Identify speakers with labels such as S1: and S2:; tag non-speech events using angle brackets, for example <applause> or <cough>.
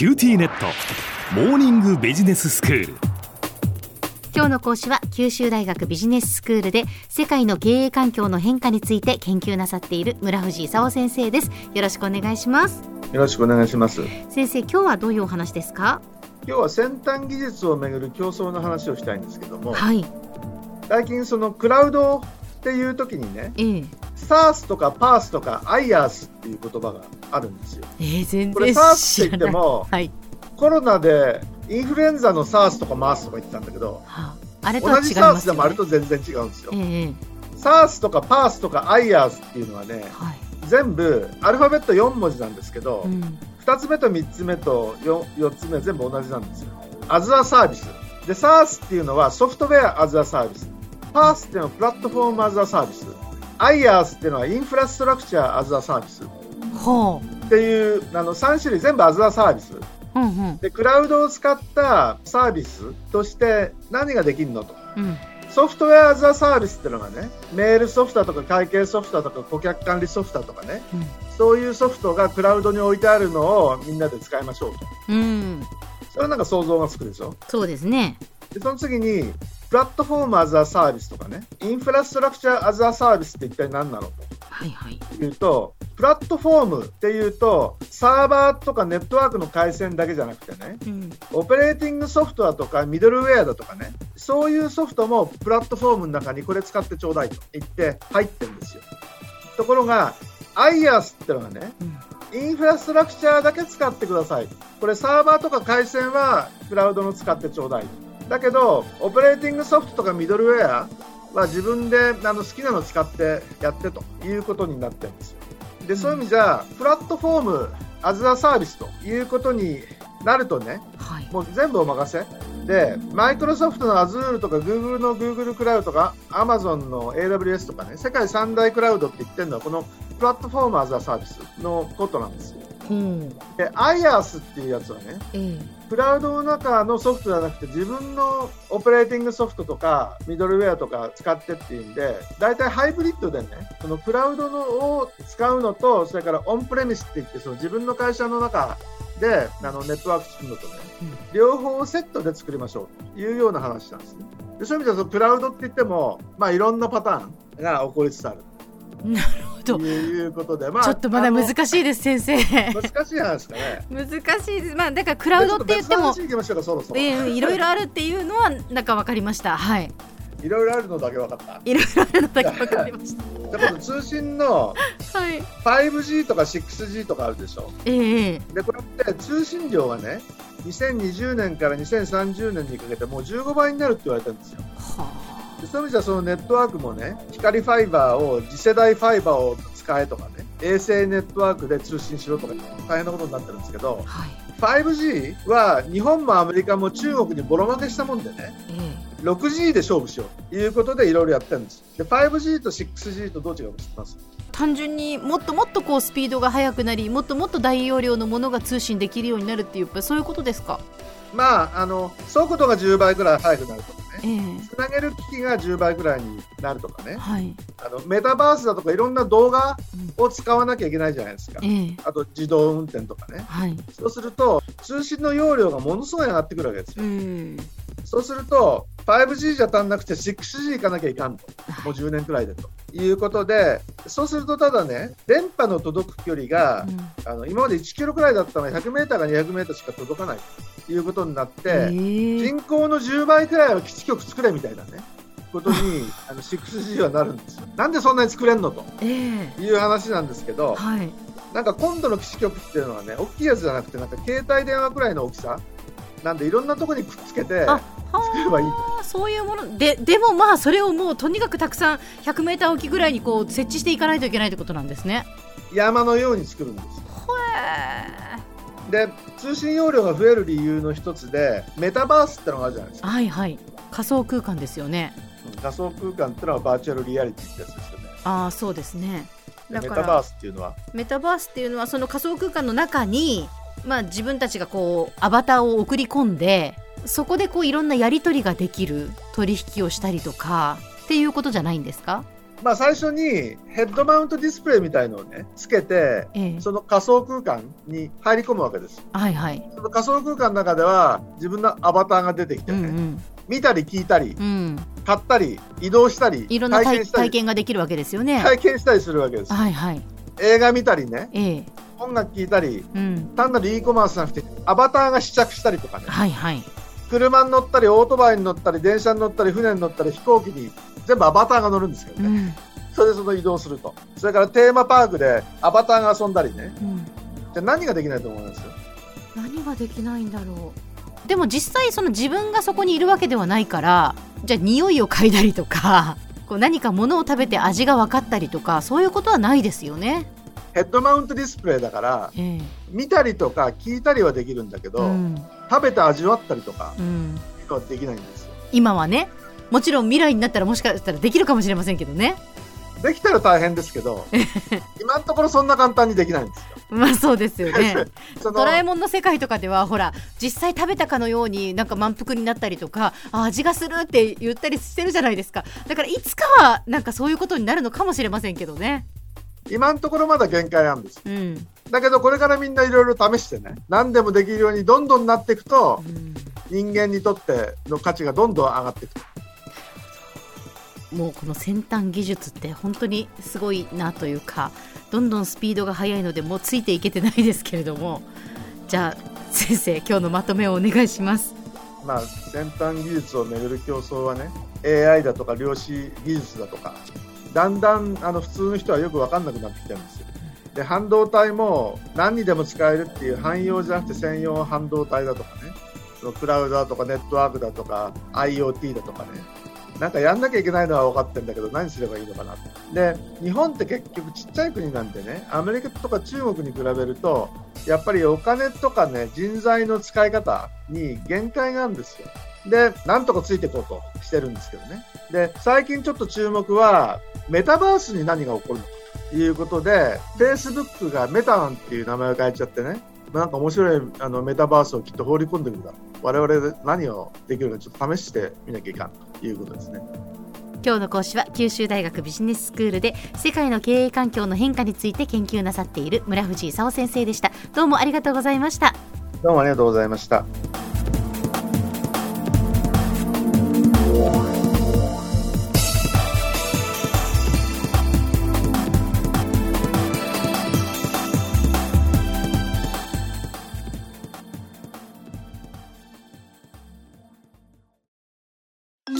S1: QTnet。モーニングビジネススクール。
S2: 今日の講師は九州大学ビジネススクールで世界の経営環境の変化について研究なさっている村藤勲先生です。よろしくお願いします。
S3: よろしくお願いします。
S2: 先生今日はどういうお話ですか？
S3: 今日は先端技術をめぐる競争の話をしたいんですけども、
S2: はい。
S3: 最近そのクラウドっていう時にね、
S2: ええ
S3: SaaS とか PaaS とか IaaS っていう言葉があるんですよ。
S2: えー、全
S3: これ
S2: 然
S3: SARS って言っても、
S2: はい、
S3: コロナでインフルエンザの SARS とか MARS とか言ってたんだけど、
S2: はあ、あれとは
S3: 同じ
S2: 違います
S3: SARS でもあると全然違うんですよ
S2: え。え
S3: SARS とか PARS とか IaaS っていうのはね、
S2: はい、
S3: 全部アルファベット4文字なんですけど、
S2: うん、
S3: 2つ目と3つ目と 4, 4つ目全部同じなんですよ。アズアサービス。で、SaaS っていうのはソフトウェアアズアサービス。PaaS っていうのはプラットフォームアズアサービス。IaaS っていうのはインフラストラクチャーアズアサービス。
S2: ほ
S3: っていうあの3種類全部アズアサービス。
S2: ううんうん
S3: で、クラウドを使ったサービスとして何ができるのと。
S2: うん
S3: ソフトウェアアズアサービスっていうのがね、メールソフトとか会計ソフトとか顧客管理ソフトとかね、
S2: うん
S3: そういうソフトがクラウドに置いてあるのをみんなで使いましょうと。
S2: うん
S3: それはなんか想像がつくでしょ？
S2: そうですね
S3: でその次に、Platform as a Service とかね、 Infrastructure as a Service って一体何なの？
S2: はいはい
S3: というと、プラットフォームっていうと、サーバーとかネットワークの回線だけじゃなくてね、
S2: うん
S3: オペレーティングソフトだとかミドルウェアだとかね、そういうソフトもプラットフォームの中にこれ使ってちょうだいと言って入ってるんですよ。ところが、IaaS ってのがね、
S2: うん
S3: インフラストラクチャーだけ使ってください。これサーバーとか回線はクラウドの使ってちょうだい。だけど、オペレーティングソフトとかミドルウェアは自分であの好きなの使ってやってということになってるんですよ。で、そういう意味じゃ、 Platform, as a Service ということになるとね、
S2: はい
S3: もう全部お任せ。で、マイクロソフトの Azure とか Google の Google クラウドとか Amazon の AWS とかね、世界三大クラウドって言ってるのはこのPlatform as a Service のことなんですよ。
S2: ほう
S3: で、IaaS っていうやつはね、
S2: ええ
S3: クラウドの中のソフトじゃなくて自分のオペレーティングソフトとかミドルウェアとか使ってっていうんで、大体ハイブリッドでね、そのクラウドのを使うのと、それからオンプレミスって言って、その自分の会社の中であのネットワークするのとね、両方セットで作りましょうというような話なんですね。でそういう意味ではそのクラウドって言っても、まあ、いろんなパターンが起こりつつある。
S2: なるほど
S3: ということで、まあ、
S2: ちょっとまだ難しいです先生
S3: 難しい話ですかね。
S2: 難しいですまあだからクラウドって言っても。ええいろいろあるっていうのはなんかわかりましたはい
S3: いろいろあるのだけ分かった。
S2: いろいろあるのだけわかりました
S3: じゃあ今度通信の
S2: はい
S3: 5G とか 6G とかあるでしょ。
S2: えええ
S3: で、これって通信量がね、2020年から2030年にかけてもう15倍になるって言われてるんですよ。
S2: は
S3: でそういう意味じゃそのネットワークもね、光ファイバーを次世代ファイバーを使えとかね、衛星ネットワークで通信しろとか大変なことになってるんですけど
S2: あ、はい。
S3: 5G は日本もアメリカも中国にボロ負けしたもんでね、
S2: え
S3: 6G で勝負しようということでいろいろやってるんです。で、5G と 6G とどう違うか知ってます？
S2: え単純にもっともっとこうスピードが速くなりもっともっと大容量のものが通信できるようになるっていうそういうことですか？
S3: まあ、あの、速度が10倍ぐらい速くなるとつなげる機器が10倍ぐらいになるとかね、
S2: はい、
S3: あのメタバースだとかいろんな動画
S2: うん。
S3: を使わなきゃいけないじゃないですか。
S2: ええ。
S3: あと自動運転とかね。
S2: はい。
S3: そうすると、通信の容量がものすごい上がってくるわけです
S2: う
S3: よ。
S2: ん。
S3: そうすると、5G じゃ足んなくて 6G 行かなきゃいかんと。もう10年くらいでと。いうことで、そうするとただね、電波の届く距離が、あの今まで1キロくらいだったのが100メーターか200メーターしか届かない。ということになって、
S2: ええ。
S3: 人口の10倍くらいは基地局作れみたいなね、ことに <laughs> あの 6G はなるんですよ。なんでそんなに作れんのと。
S2: ええ。
S3: いう話なんですけど、
S2: はい。
S3: なんか今度の基地局っていうのはね、大きいやつじゃなくて、なんか携帯電話くらいの大きさ、なんでいろんなところにくっつけて
S2: あ
S3: 作ればいい
S2: そういうものででもまあそれをもうとにかくたくさん 100m 置きぐらいにこう設置していかないといけないってことなんですね。
S3: 山のように作るんですよ。
S2: へ
S3: で、通信容量が増える理由の一つで、メタバースってのがあるじゃないですか。
S2: はいはい仮想空間ですよね。
S3: うん仮想空間ってのはバーチャルリアリティってやつですよね。
S2: ああそうですね。
S3: メタバースっていうのは、
S2: メタバースっていうのはその仮想空間の中に、まあ、自分たちがこうアバターを送り込んでそこでこういろんなやり取りができる取引をしたりとかっていうことじゃないんですか？
S3: まあ、最初にヘッドマウントディスプレイみたいのをねつけて
S2: ええ
S3: その仮想空間に入り込むわけです
S2: はいはい。
S3: その仮想空間の中では自分のアバターが出てきてね、
S2: うんうん。
S3: 見たり聞いたり
S2: うん。
S3: 買ったり移動したり
S2: いろんな体
S3: 験したり
S2: 験ができるわけですよね。
S3: 体験したりするわけです
S2: はいはい。
S3: 映画見たりね
S2: ええ。
S3: 音楽聴いたり
S2: うん。
S3: 単なる e コマースじゃなくてアバターが試着したりとかね
S2: はいはい。
S3: 車に乗ったりオートバイに乗ったり電車に乗ったり船に乗ったり飛行機に全部アバターが乗るんですけどね、
S2: うん。
S3: それでその移動するとそれからテーマパークでアバターが遊んだりね
S2: うん。
S3: じゃあ何ができないと思います？
S2: 何ができないんだろう。でも実際その自分がそこにいるわけではないから、じゃあ匂いを嗅いだりとか、こう何か物を食べて味が分かったりとか、そういうことはないですよね。
S3: ヘッドマウントディスプレイだから
S2: ええ。
S3: 見たりとか聞いたりはできるんだけど、
S2: うん。
S3: 食べて味わったりとか
S2: うん。
S3: はできないんですよ
S2: 今はね。もちろん未来になったらもしかしたらできるかもしれませんけどね。
S3: できたら大変ですけど <laughs> 今のところそんな簡単にできないんですよ
S2: まあそうですよね。<laughs> ドラえもんの世界とかではほら実際食べたかのようになんか満腹になったりとかあ味がするって言ったりしてるじゃないですかだからいつかはなんかそういうことになるのかもしれませんけどね
S3: 今のところまだ限界なんです。
S2: うん、
S3: だけどこれからみんないろいろ試してね何でもできるようにどんどんなっていくと
S2: うん。
S3: 人間にとっての価値がどんどん上がっていくと。
S2: もうこの先端技術って本当にすごいなというかどんどんスピードが速いのでもうついていけてないですけれどもじゃあ先生今日のまとめをお願いします。
S3: まあ先端技術をめぐる競争はね AI だとか量子技術だとかだんだんあの普通の人はよく分かんなくなってきてるんですよ。で半導体も何にでも使えるっていう汎用じゃなくて専用半導体だとかね。そのクラウドだとかネットワークだとか IoT だとかね。なんかやんなきゃいけないのは分かってるんだけど何すればいいのかな。で日本って結局ちっちゃい国なんでねアメリカとか中国に比べるとやっぱりお金とかね人材の使い方に限界があるんですよ。でなんとかついていこうとしてるんですけどね。で最近ちょっと注目はメタバースに何が起こるのかということで Facebook がメタなんていう名前を変えちゃってねなんか面白いあのメタバースをきっと放り込んでくるだ。ろう我々で何をできるかちょっと試してみなきゃいかんということですね。
S2: 今日の講師は九州大学ビジネススクールで世界の経営環境の変化について研究なさっている村藤勲先生でした。どうもありがとうございました。
S3: どうもありがとうございました